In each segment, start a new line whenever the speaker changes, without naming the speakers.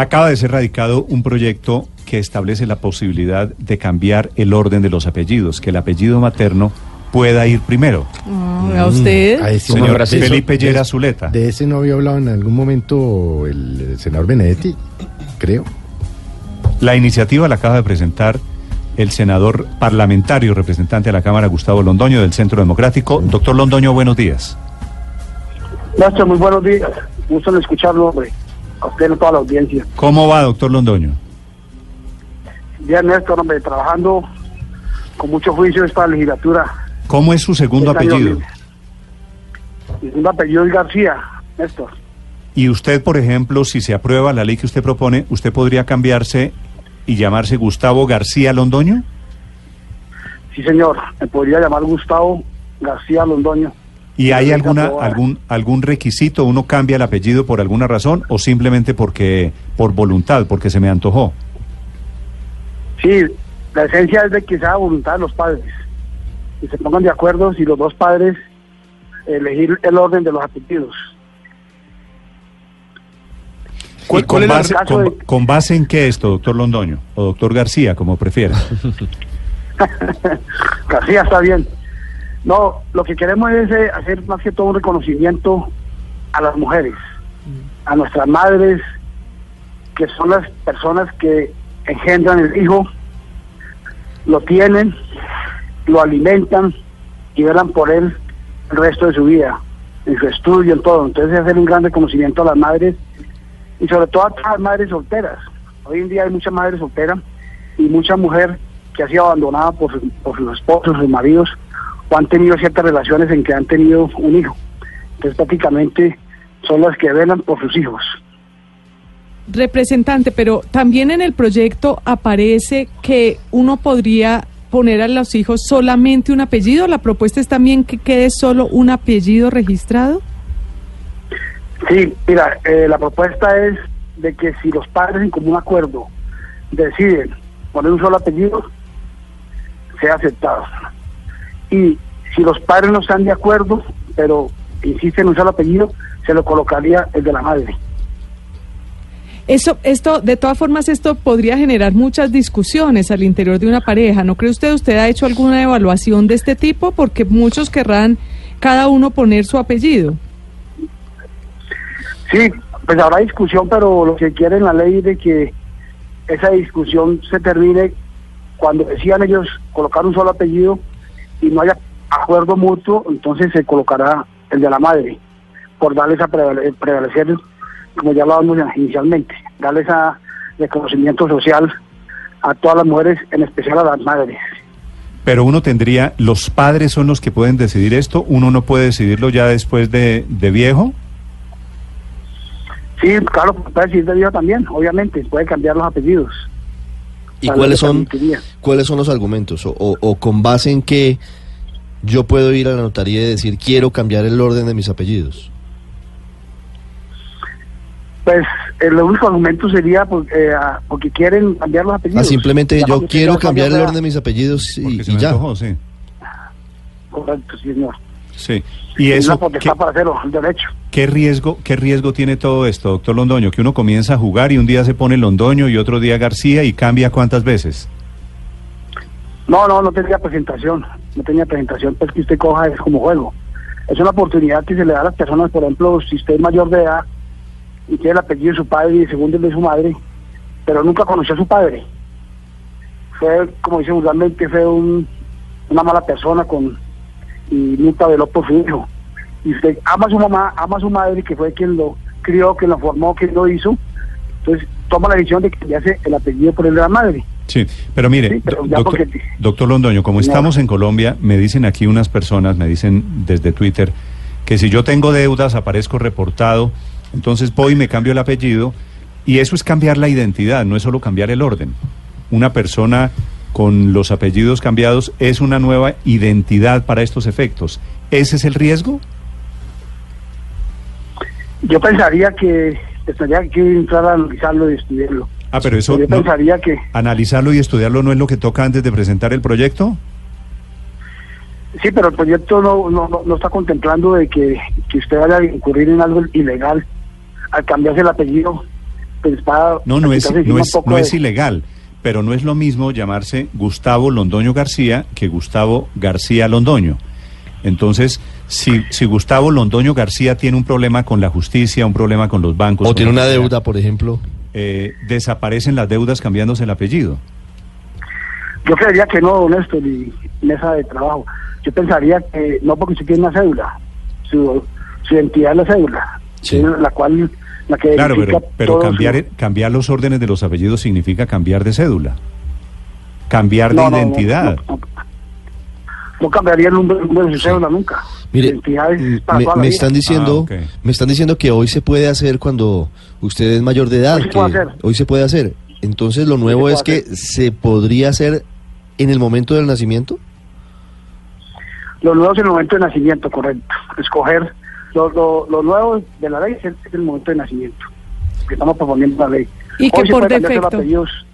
Acaba de ser radicado un proyecto que establece la posibilidad de cambiar el orden de los apellidos, que el apellido materno pueda ir primero.
Ah, ¿A usted?
A ese
Señor Felipe
eso-
Llera
de-
Zuleta.
De ese no había hablado en algún momento el, senador Benedetti, creo.
La iniciativa la acaba de presentar el senador parlamentario representante de la Cámara, Gustavo Londoño, del Centro Democrático. Doctor Londoño, buenos días.
Néstor, muy buenos días. Gusto en escucharlo, hombre. A usted y a toda la audiencia.
¿Cómo va, doctor Londoño?
Bien, Néstor, hombre, trabajando con mucho juicio esta legislatura.
¿Cómo es su segundo
Este
apellido?
Mi segundo apellido es García, Néstor.
Y usted, por ejemplo, si se aprueba la ley que usted propone, ¿usted podría cambiarse y llamarse Gustavo García Londoño?
Sí, señor. Me podría llamar Gustavo García Londoño.
¿Y hay alguna algún algún requisito? ¿Uno cambia el apellido por alguna razón o simplemente porque por voluntad, porque se me antojó?
Sí, la esencia es de que sea voluntad de los padres. Y se pongan de acuerdo si los dos padres elegir el orden de los apellidos.
¿Y
cuál
con, base,
caso
con-
de-
con base en qué esto, doctor Londoño? O doctor García, como prefiera.
García está bien. No, lo que queremos es eh, hacer más que todo un reconocimiento a las mujeres, a nuestras madres, que son las personas que engendran el hijo, lo tienen, lo alimentan y velan por él el resto de su vida, en su estudio, en todo. Entonces hacer un gran reconocimiento a las madres y sobre todo a las madres solteras. Hoy en día hay muchas madres solteras y mucha mujer que ha sido abandonada por, por sus esposos, sus maridos, o han tenido ciertas relaciones en que han tenido un hijo. Entonces prácticamente son las que velan por sus hijos.
Representante, pero también en el proyecto aparece que uno podría poner a los hijos solamente un apellido. La propuesta es también que quede solo un apellido registrado.
Sí, mira, eh, la propuesta es de que si los padres en común acuerdo deciden poner un solo apellido, sea aceptado. Y si los padres no están de acuerdo, pero insisten en un solo apellido, se lo colocaría el de la madre.
Eso, esto, de todas formas, esto podría generar muchas discusiones al interior de una pareja. ¿No cree usted? ¿Usted ha hecho alguna evaluación de este tipo? Porque muchos querrán cada uno poner su apellido.
Sí, pues habrá discusión, pero lo que quiere la ley es de que esa discusión se termine cuando decían ellos colocar un solo apellido y no haya acuerdo mutuo, entonces se colocará el de la madre, por darles a prevale- prevalecer, como ya hablábamos inicialmente, darles a reconocimiento social a todas las mujeres, en especial a las madres.
Pero uno tendría, los padres son los que pueden decidir esto, uno no puede decidirlo ya después de, de viejo.
Sí, claro, puede decir de vida también, obviamente, puede cambiar los apellidos.
¿Y cuáles
lo
son, cuáles son los argumentos? O, o- o con base en qué yo puedo ir a la notaría y decir quiero cambiar el orden de mis apellidos.
Pues el único argumento sería por- eh, ah, porque quieren cambiar los apellidos.
Ah, simplemente yo quiero cambiar el orden de mis apellidos y,
Porque se
y
me
ya.
antojó, sí.
Correcto, sí, señor.
Sí. ¿Y
Es
eso
para hacerlo, el derecho.
qué riesgo, qué riesgo tiene todo esto, doctor Londoño? Que uno comienza a jugar y un día se pone Londoño y otro día García y cambia cuántas veces.
No, no, no tenía presentación. No tenía presentación, pues que usted coja es como juego. Es una oportunidad que se le da a las personas, por ejemplo, si usted es mayor de edad y tiene el apellido de su padre y el segundo el de su madre, pero nunca conoció a su padre. Fue, como dice vulgarmente, fue un, una mala persona con y nunca veló por su hijo. Y usted ama a su mamá, ama a su madre, que fue quien lo crió, quien lo formó, quien lo hizo. Entonces toma la decisión de que le hace el apellido por el de la madre.
Sí, pero mire,
Sí, pero
doctor,
porque-
doctor Londoño, como estamos en Colombia, me dicen aquí unas personas, me dicen desde Twitter, que si yo tengo deudas aparezco reportado, entonces voy y me cambio el apellido, y eso es cambiar la identidad, no es solo cambiar el orden. Una persona con los apellidos cambiados es una nueva identidad para estos efectos. ¿Ese es el riesgo?
Yo pensaría que tendría que entrar a analizarlo y estudiarlo.
Ah, pero eso
Yo
no-
pensaría que
analizarlo y estudiarlo no es lo que toca antes de presentar el proyecto.
sí, pero el proyecto no, no, no- está contemplando de que, que usted vaya a incurrir en algo ilegal al cambiarse el apellido pues para
No, no es, no es, no
de-
es ilegal, pero no es lo mismo llamarse Gustavo Londoño García que Gustavo García Londoño. Entonces, si, si Gustavo Londoño García tiene un problema con la justicia, un problema con los bancos,
O tiene una deuda, por ejemplo.
Eh, desaparecen las deudas cambiándose el apellido.
Yo creería que no, Néstor, y mesa de trabajo. Yo pensaría que no porque usted tiene una cédula, su, su identidad es la cédula,
Sí.
la cual, la que
Claro, pero, pero cambiar,
su-
cambiar los órdenes de los apellidos significa cambiar de cédula, cambiar de
No, no, no,
identidad.
No, no, cambiaría el número, el número de su cédula nunca.
Mire, me, están diciendo,
Ah,
me están diciendo que hoy se puede hacer cuando usted es mayor de edad,
Hoy se
que
puede hacer.
hoy se puede hacer. Entonces lo nuevo es que se podría hacer en el momento del nacimiento.
Lo nuevo es el momento de nacimiento, correcto. Escoger lo, lo, lo nuevo de la ley es el, es el momento de nacimiento. Que estamos proponiendo la ley.
Y que
Hoy se
por
puede cambiar los
defecto-
apellidos.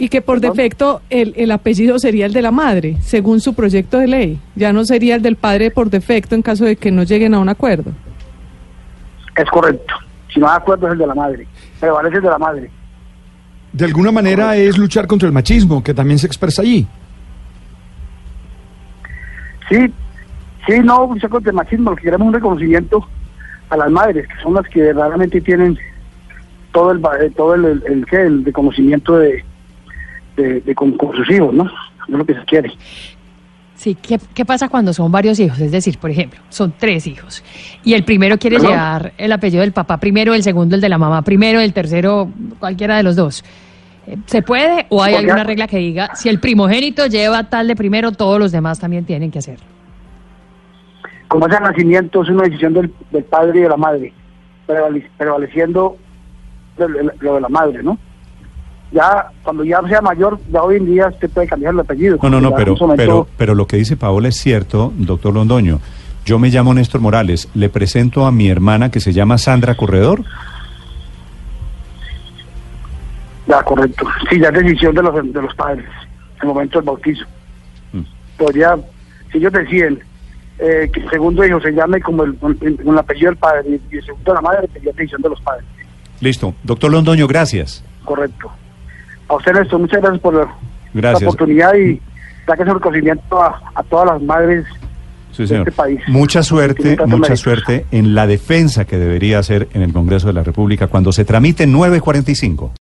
Y que por
¿Perdón?
defecto el, el apellido sería el de la madre, según su proyecto de ley. Ya no sería el del padre por defecto en caso de que no lleguen a un acuerdo.
Es correcto. Si no hay acuerdo es el de la madre. Prevalece el de la madre.
De alguna manera es luchar contra el machismo, que también se expresa allí.
Sí, sí, no, lucha contra el machismo, lo que queremos es un reconocimiento a las madres, que son las que verdaderamente tienen todo el eh, todo el, el, el, ¿qué? el reconocimiento de, de, de con, con sus hijos, ¿no? Es lo que se quiere.
Sí, ¿qué, qué pasa cuando son varios hijos? Es decir, por ejemplo, son tres hijos y el primero quiere
¿Perdón?
llevar el apellido del papá primero, el segundo el de la mamá primero, el tercero cualquiera de los dos. Eh, ¿Se puede o hay alguna regla que diga si el primogénito lleva tal de primero, todos los demás también tienen que hacerlo?
Como ese nacimiento es una decisión del, del padre y de la madre, prevale- prevaleciendo lo de la madre, ¿no? Ya, cuando ya sea mayor, ya hoy en día usted puede cambiar el apellido.
No, no, no, pero,
momento-
pero, pero lo que dice Paola es cierto, doctor Londoño. Yo me llamo Néstor Morales, le presento a mi hermana que se llama Sandra Corredor.
Ya, correcto. Sí, ya es decisión de los, de los padres, en el momento del bautizo.
Mm.
Podría, si ellos deciden eh, que el segundo hijo se llame como el, con, con el apellido del padre y el segundo de la madre, sería decisión de los padres.
Listo. Doctor Londoño, gracias.
Correcto. A usted, Néstor, muchas gracias por la,
Gracias.
la oportunidad y que ese reconocimiento a, a todas las madres
Sí,
de
señor.
este país.
Mucha suerte, mucha suerte en la defensa que debería hacer en el Congreso de la República cuando se tramite 945.